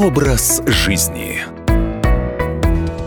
Образ жизни.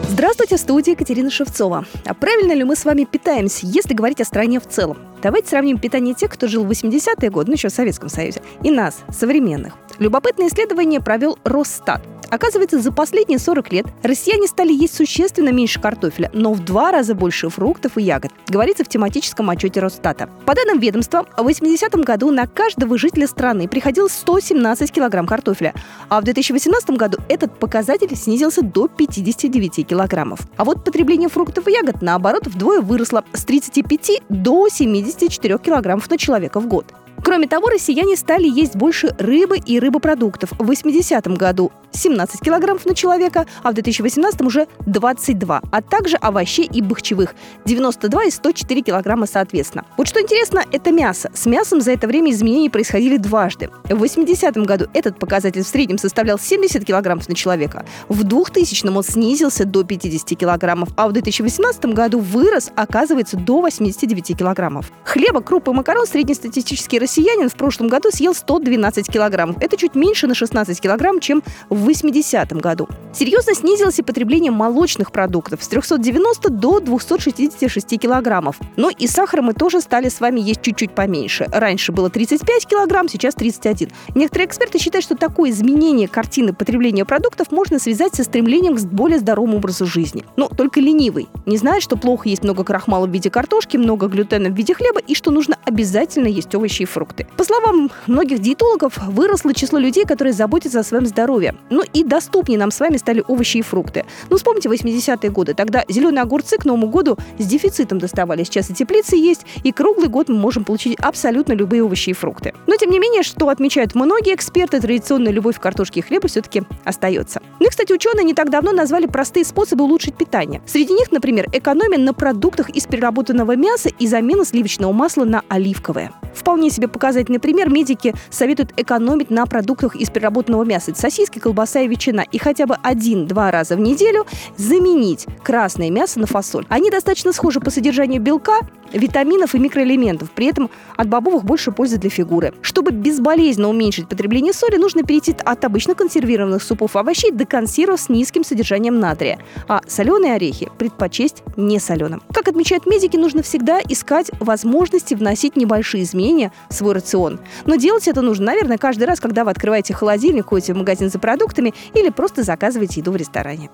Здравствуйте, в студии Екатерина Шевцова. А правильно ли мы с вами питаемся, если говорить о стране в целом? Давайте сравним питание тех, кто жил в 80-е годы, ну еще в Советском Союзе, и нас, современных. Любопытное исследование провел Росстат. Оказывается, за последние 40 лет россияне стали есть существенно меньше картофеля, но в два раза больше фруктов и ягод, говорится в тематическом отчете Росстата. По данным ведомства, в 80-м году на каждого жителя страны приходилось 117 килограмм картофеля, а в 2018 году этот показатель снизился до 59 килограммов. А вот потребление фруктов и ягод, наоборот, вдвое выросло с 35 до 74 килограммов на человека в год. Кроме того, россияне стали есть больше рыбы и рыбопродуктов. В 80-м году 17 килограммов на человека, а в 2018 уже 22, а также овощей и бахчевых 92 и 104 килограмма соответственно. Вот что интересно, это мясо. С мясом за это время изменения происходили дважды. В 80-м году этот показатель в среднем составлял 70 килограммов на человека. В 2000-м он снизился до 50 килограммов, а в 2018 году вырос, оказывается, до 89 килограммов. Хлеба, крупы макарон среднестатистический россиянин в прошлом году съел 112 килограммов. Это чуть меньше на 16 килограмм, чем в 80 году. Серьезно снизилось и потребление молочных продуктов с 390 до 266 килограммов. Но и сахара мы тоже стали с вами есть чуть-чуть поменьше. Раньше было 35 килограмм, сейчас 31. Некоторые эксперты считают, что такое изменение картины потребления продуктов можно связать со стремлением к более здоровому образу жизни. Но только ленивый не знает, что плохо есть много крахмала в виде картошки, много глютена в виде хлеба и что нужно обязательно есть овощи и фрукты. По словам многих диетологов, выросло число людей, которые заботятся о своем здоровье. Ну и доступнее нам с вами стали овощи и фрукты. Ну, вспомните 80-е годы. Тогда зеленые огурцы к Новому году с дефицитом доставали. Сейчас и теплицы есть, и круглый год мы можем получить абсолютно любые овощи и фрукты. Но, тем не менее, что отмечают многие эксперты, традиционная любовь к картошке и хлебу все-таки остается. Ну и, кстати, ученые не так давно назвали простые способы улучшить питание. Среди них, например, экономия на продуктах из переработанного мяса и замена сливочного масла на оливковое. Вполне себе показательный пример. Медики советуют экономить на продуктах из переработанного мяса. Это сосиски, колбаса и ветчина. И хотя бы один-два раза в неделю заменить красное мясо на фасоль. Они достаточно схожи по содержанию белка, витаминов и микроэлементов. При этом от бобовых больше пользы для фигуры. Чтобы безболезненно уменьшить потребление соли, нужно перейти от обычно консервированных супов овощей до консервов с низким содержанием натрия. А соленые орехи предпочесть не соленым. Как отмечают медики, нужно всегда искать возможности вносить небольшие изменения в свой рацион. Но делать это нужно, наверное, каждый раз, когда вы открываете холодильник, ходите в магазин за продуктами или просто заказываете еду в ресторане.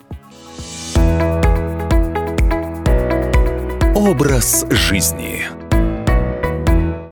Образ жизни.